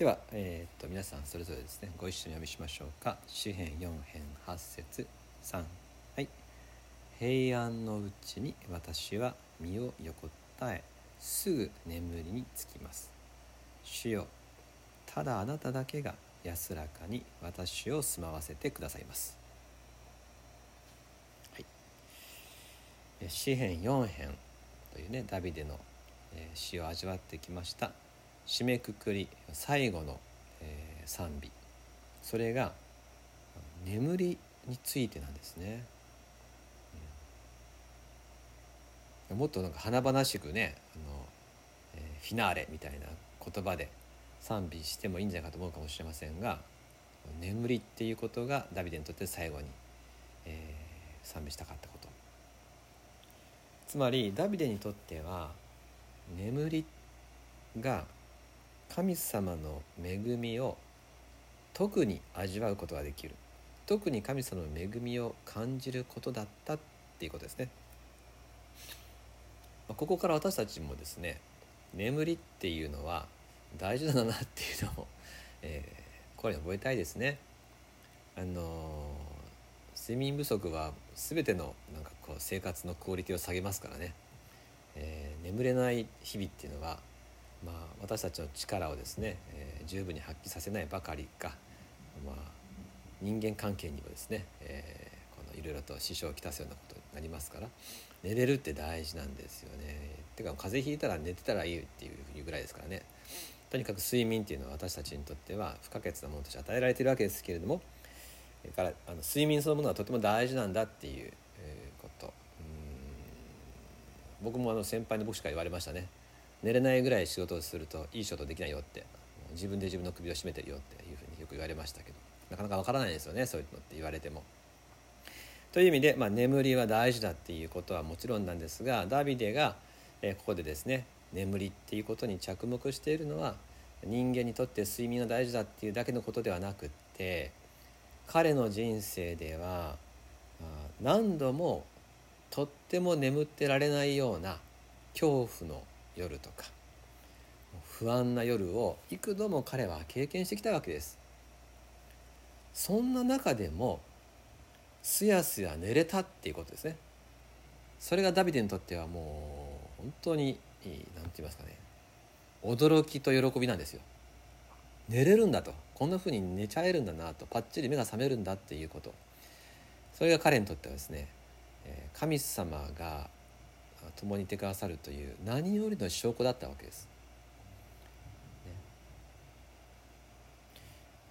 では、えー、と皆さんそれぞれですねご一緒に読みしましょうか。詩編4編8節3はい。平安のうちに私は身を横たえすぐ眠りにつきます。主よただあなただけが安らかに私を住まわせてくださいます。はい。詩編4編というねダビデの詩を味わってきました。締めくくり最後の、えー、賛美。それが眠りについてなんですね、うん、もっとなんか華々しくねあの、えー、フィナーレみたいな言葉で賛美してもいいんじゃないかと思うかもしれませんが眠りっていうことがダビデにとって最後に、えー、賛美したかったこと。つまりダビデにとっては眠りが神様の恵みを特に味わうことができる特に神様の恵みを感じることだったっていうことですね。ここから私たちもですね眠りっていうのは大事だなっていうのを、えー、これ覚えたいですね。あのー、睡眠不足は全てのなんかこう生活のクオリティを下げますからね、えー、眠れない日々っていうのはまあ、私たちの力をですね、えー、十分に発揮させないばかりか、まあ、人間関係にもですね、えー、このいろいろと支障をきたすようなことになりますから寝れるって大事なんですよね。てか風邪ひいたら寝てたらいいっていうぐらいですからね。とにかく睡眠っていうのは私たちにとっては不可欠なものとして与えられているわけですけれどもからあの睡眠そのものはとても大事なんだっていう、こと僕もあの先輩の僕しか言われましたね寝れないぐらい仕事をするといい仕事できないよって自分で自分の首を絞めてるよっていうふうによく言われましたけどなかなかわからないですよねそういうのって言われても。という意味で、まあ、眠りは大事だっていうことはもちろんなんですがダビデが、えここでですね眠りっていうことに着目しているのは人間にとって睡眠が大事だっていうだけのことではなくって彼の人生では何度もとっても眠ってられないような恐怖の夜とか。不安な夜を幾度も彼は経験してきたわけです。そんな中でもすやすや寝れたっていうことですね。それがダビデにとってはもう本当に何て言いますかね。驚きと喜びなんですよ。寝れるんだと。こんな風に寝ちゃえるんだなと。パッチリ目が覚めるんだっていうこと。それが彼にとってはですね神様が共にいてくださるという何よりの証拠だったわけです。ね、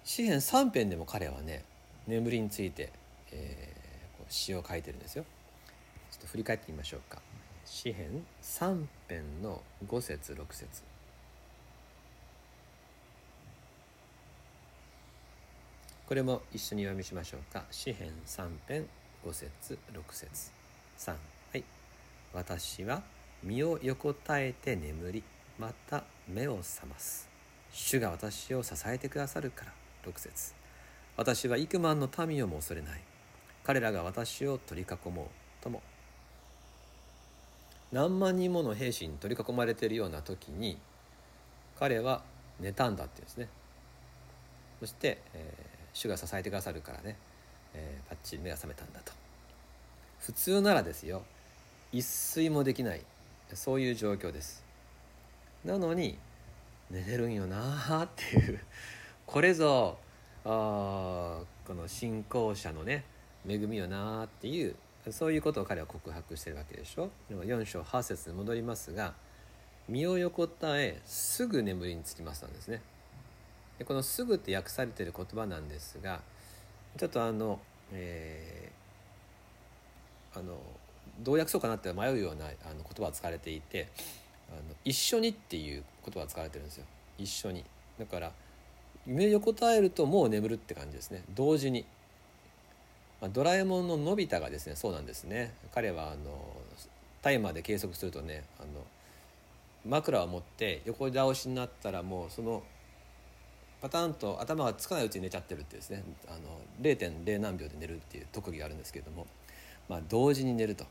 詩篇3編でも彼はね眠りについて、えー、詩を書いてるんですよ。ちょっと振り返ってみましょうか。詩篇3編の5節6節これも一緒に読みしましょうか。詩篇3編5節6節3私は身を横たえて眠りまた目を覚ます。主が私を支えてくださるから。6節。私は幾万の民をも恐れない。彼らが私を取り囲もうとも。何万人もの兵士に取り囲まれているような時に彼は寝たんだっていうんですね。そして、えー、主が支えてくださるからね、えー、パッチリ目が覚めたんだと。普通ならですよ。一睡もできない。そういう状況です。なのに寝れるんよなっていう。これぞあこの信仰者のね恵みよなっていうそういうことを彼は告白してるわけでしょ。でも4章8節に戻りますが身を横たえすぐ眠りにつきますなんですね。でこの「すぐ」って訳されてる言葉なんですがちょっとあの、えー、どう訳そうかなって迷うようなあの言葉が使われていてあの一緒にっていう言葉が使われてるんですよ。一緒に。だから夢横たえるともう眠るって感じですね。同時に、まあ、ドラえもんののび太がですねそうなんですね。彼はあのタイマーで計測するとねあの枕を持って横倒しになったらもうそのパターンと頭がつかないうちに寝ちゃってるってですね。あの0.0何秒で寝るっていう特技があるんですけれども、まあ、同時に寝ると。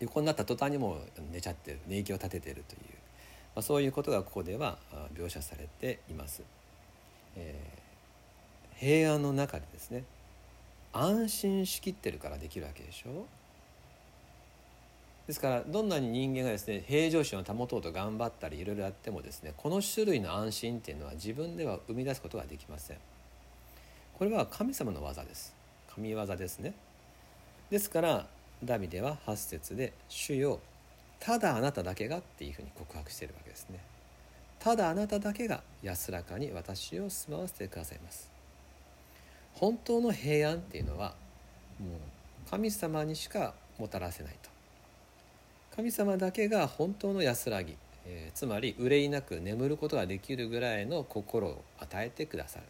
横になった途端にも寝ちゃってる寝息を立ててるという、まあ、そういうことがここでは描写されています。えー、平安の中でですね安心しきってるからできるわけでしょ。ですからどんなに人間がですね平常心を保とうと頑張ったりいろいろやってもですねこの種類の安心っていうのは自分では生み出すことができません。これは神様の技です。神業ですね。ですからダビデは8節で「主よただあなただけが」っていうふうに告白してるわけですね。ただあなただけが安らかに私を住まわせてくださいます。本当の平安っていうのはもう神様にしかもたらせないと。神様だけが本当の安らぎ、えー、つまり憂いなく眠ることができるぐらいの心を与えてくださる。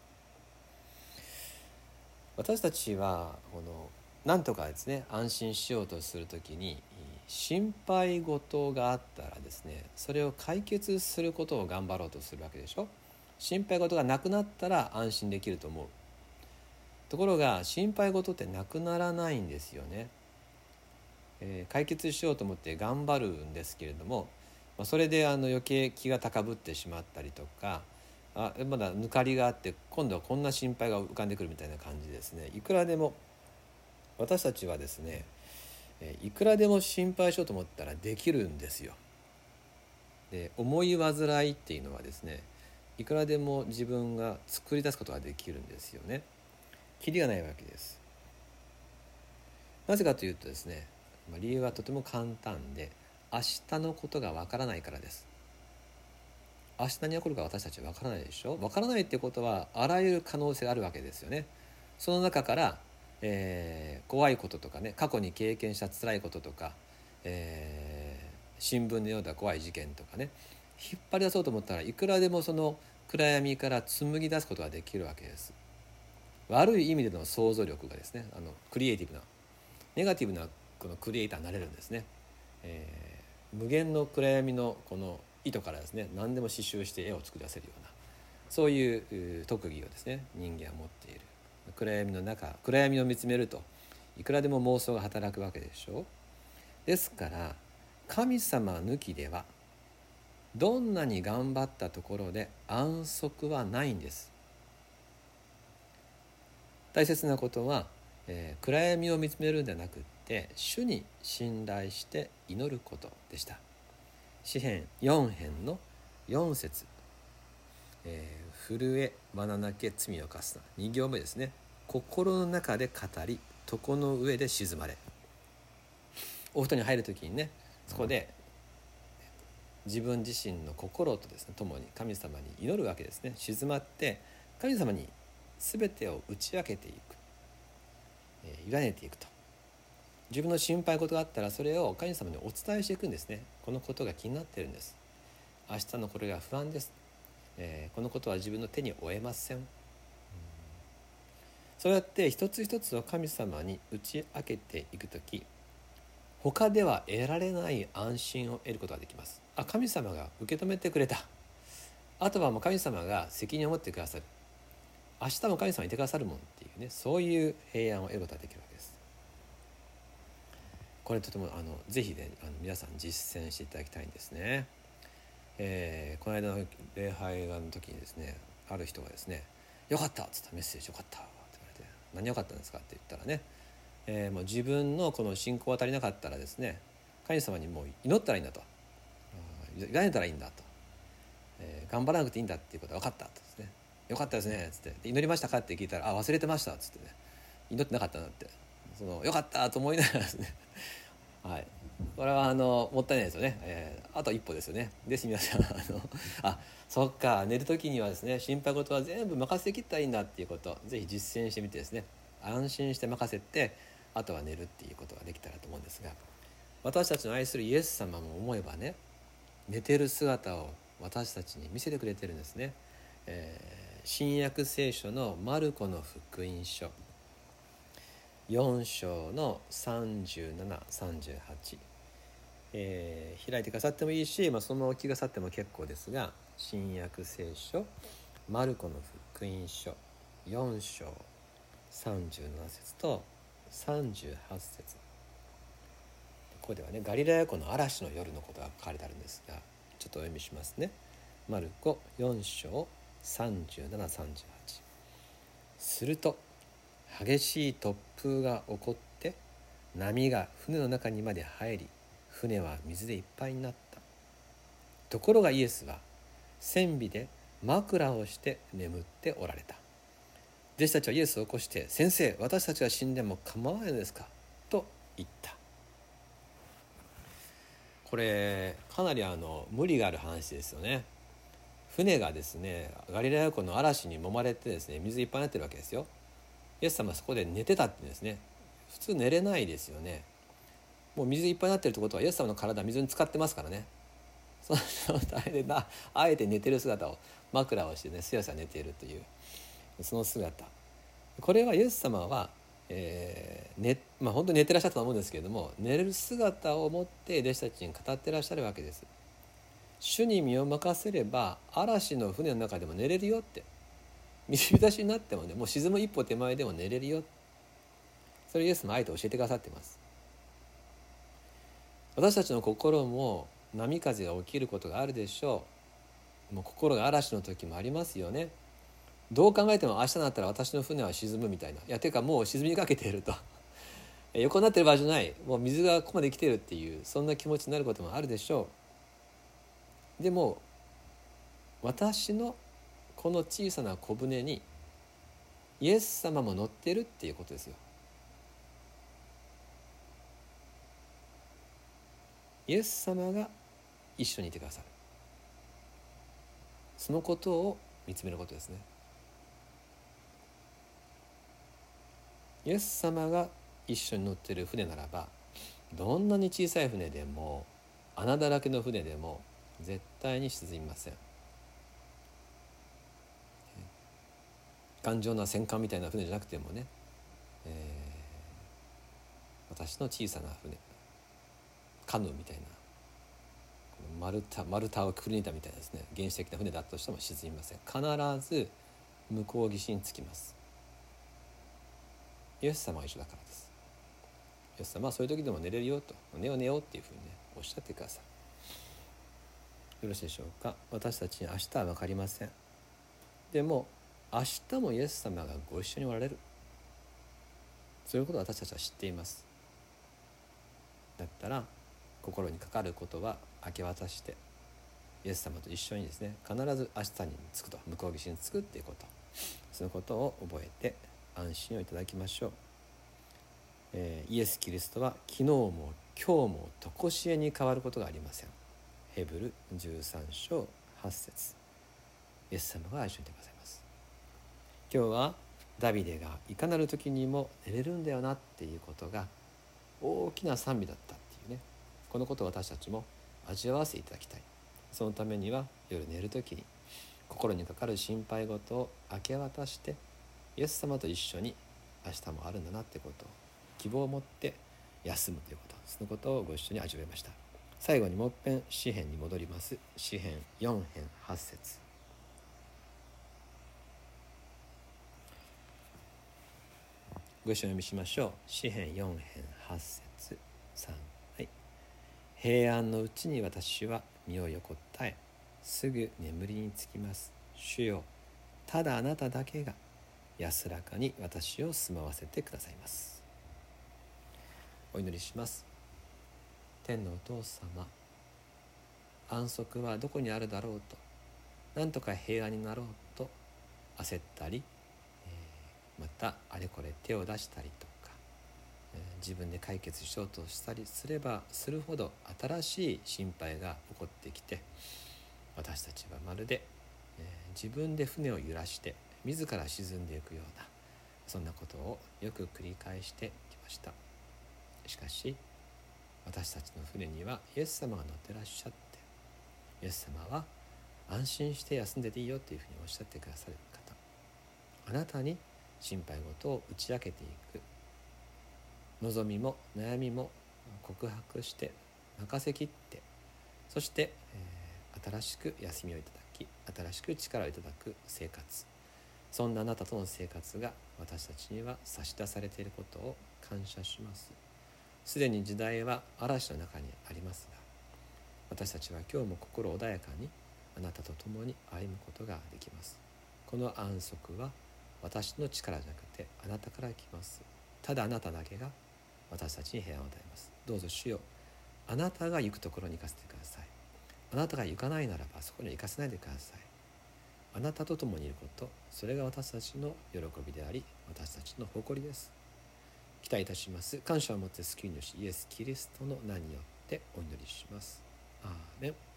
私たちはこの何とかですね安心しようとする時に心配事があったらですねそれを解決することを頑張ろうとするわけでしょ？心配事がなくなったら安心できると思う。ところが心配事ってなくならないんですよね。えー、解決しようと思って頑張るんですけれども、まあ、それであの余計気が高ぶってしまったりとかあまだ抜かりがあって今度はこんな心配が浮かんでくるみたいな感じですね。いくらでも私たちはですねいくらでも心配しようと思ったらできるんですよ。で思い煩いっていうのはですねいくらでも自分が作り出すことができるんですよね。キリがないわけです。なぜかというとですね、理由はとても簡単で明日のことがわからないからです明日に起こるか私たちはわからないでしょ？わからないってことはあらゆる可能性があるわけですよねその中から、えー、怖いこととかね過去に経験した辛いこととか、えー、新聞のような怖い事件とかね引っ張り出そうと思ったらいくらでもその暗闇から紡ぎ出すことができるわけです。悪い意味での想像力がですねあのクリエイティブなネガティブなこのクリエイターになれるんですね、えー、無限の暗闇のこの糸からですね何でも刺繍して絵を作り出せるようなそういう特技をですね人間は持っている。暗闇の中暗闇を見つめるといくらでも妄想が働くわけでしょ？うですから神様抜きではどんなに頑張ったところで安息はないんです。大切なことは、えー、暗闇を見つめるんじゃなくって主に信頼して祈ることでした。詩編4編の4節、えー、震えな泣け罪を犯すな。2行目ですね。心の中で語り床の上で静まれ。お布団に入る時にねそこで自分自身の心とですね共に神様に祈るわけですね。静まって神様に全てを打ち明けていく、えー、委ねていくと。自分の心配事があったらそれを神様にお伝えしていくんですね。このことが気になってるんです。明日のこれが不安です、えー、このことは自分の手に負えません、そうやって一つ一つを神様に打ち明けていく時他では得られない安心を得ることができます。あ神様が受け止めてくれた。あとはもう神様が責任を持ってくださる。明日も神様いてくださるもんっていうねそういう平安を得ることができるわけです。これとてもあのぜひねあの皆さん実践していただきたいんですね。えー、この間の礼拝の時にですねある人がですね「よかった!」っつったメッセージ「よかった!」って言われて「何よかったんですか?」って言ったらね、えー、もう自分のこの信仰が足りなかったらですね神様にもう祈ったらいいんだと委ねたらいいんだと、えー、頑張らなくていいんだっていうことが分かったとですね「よかったですね」っつって「祈りましたか?」って聞いたら「あ忘れてました」っつってね祈ってなかったなってそのよかったと思いながらですね はいこれはあのもったいないですよね、えー、あと一歩ですよね。です皆さんあのあそっか寝る時にはですね心配事は全部任せてきったらいいんだっていうこと是非実践してみてですね。安心して任せてあとは寝るっていうことができたらと思うんですが私たちの愛するイエス様も思えばね寝てる姿を私たちに見せてくれてるんですね、えー、新約聖書のマルコの福音書4章の3738、えー、開いてくださってもいいし、まあ、そのまま聞きくださっても結構ですが新約聖書マルコの福音書4章37節と38節ここではねガリラヤ湖の嵐の夜のことが書かれてあるんですがちょっとお読みしますね。マルコ4章3738すると激しい突風が起こって波が船の中にまで入り船は水でいっぱいになった。ところがイエスは船尾で枕をして眠っておられた。弟子たちはイエスを起こして「先生私たちが死んでも構わないのですか?」と言った。これかなりあの無理がある話ですよね。船がですねガリラヤ湖の嵐に揉まれてですね水いっぱいになってるわけですよ。イエス様はそこで寝てたってですね普通寝れないですよね。もう水いっぱいになってるってことはイエス様の体は水に浸かってますからね。その状態でなあえて寝てる姿を枕をしてねすやすや寝ているというその姿。これはイエス様は、えーねまあ、本当に寝てらっしゃったと思うんですけれども寝れる姿を持って弟子たちに語ってらっしゃるわけです。主に身を任せれば嵐の船の中でも寝れるよって。水浸しになってもねもう沈む一歩手前でも寝れるよそれイエスもあえて教えてくださってます。私たちの心も波風が起きることがあるでしょう。もう心が嵐の時もありますよね。どう考えても明日になったら私の船は沈むみたいな。いやていうかもう沈みかけていると。横になってる場合じゃない。もう水がここまで来てるっていうそんな気持ちになることもあるでしょう。でも私のこの小さな小舟にイエス様も乗ってるっていうことですよ。イエス様が一緒にいてくださる。そのことを見つめることですね。イエス様が一緒に乗ってる船ならばどんなに小さい船でも穴だらけの船でも絶対に沈みません。頑丈な戦艦みたいな船じゃなくてもね、えー、私の小さな船。カヌーみたいな。丸太丸太をくり抜いたみたいなですね。原始的な船だとしても沈みません。必ず向こう岸につきます。イエス様は一緒だからです。イエス様はそういう時でも寝れるよと。寝よう寝ようっていうふうにねおっしゃってください。よろしいでしょうか。私たちに明日は分かりません。でも明日もイエス様がご一緒におられる。そういうことを私たちは知っています。だったら心にかかることは明け渡してイエス様と一緒にですね必ず明日に着くと向こう岸に着くっていうこと。そのことを覚えて安心をいただきましょう、えー、イエス・キリストは昨日も今日も常しえに変わることがありません。ヘブル13章8節。イエス様が一緒にいてくださいます。今日はダビデがいかなる時にも寝れるんだよなっていうことが大きな賛美だった。このことを私たちも味わわせていただきたい。そのためには夜寝る時に心にかかる心配事を明け渡してイエス様と一緒に明日もあるんだなってことを希望を持って休むということそのことをご一緒に味わいました。最後にもっぺん詩篇に戻ります。詩篇4編8節。ご一緒に読みしましょう。詩篇4編8節。3平安のうちに私は身を横たえすぐ眠りにつきます。主よ。ただあなただけが安らかに私を住まわせてくださいます。お祈りします。天のお父様。安息はどこにあるだろうと。なんとか平安になろうと焦ったり、え、またあれこれ手を出したりと、自分で解決しようとしたりすればするほど新しい心配が起こってきて私たちはまるで、え、自分で船を揺らして自ら沈んでいくようなそんなことをよく繰り返してきました。しかし私たちの船にはイエス様が乗ってらっしゃってイエス様は安心して休んでていいよっていうふうにおっしゃってくださる方あなたに心配事を打ち明けていく望みも悩みも告白して任せきってそして、えー、新しく休みをいただき新しく力をいただく生活。そんなあなたとの生活が私たちには差し出されていることを感謝します。すでに時代は嵐の中にありますが私たちは今日も心穏やかにあなたと共に歩むことができます。この安息は私の力じゃなくてあなたから来ます。ただあなただけが私たちに平安を与えます。どうぞ主よあなたが行くところに行かせてください。あなたが行かないならばそこに行かせないでください。あなたと共にいることそれが私たちの喜びであり私たちの誇りです。期待いたします。感謝を持って救い主イエス・キリストの名によってお祈りします。アーメン。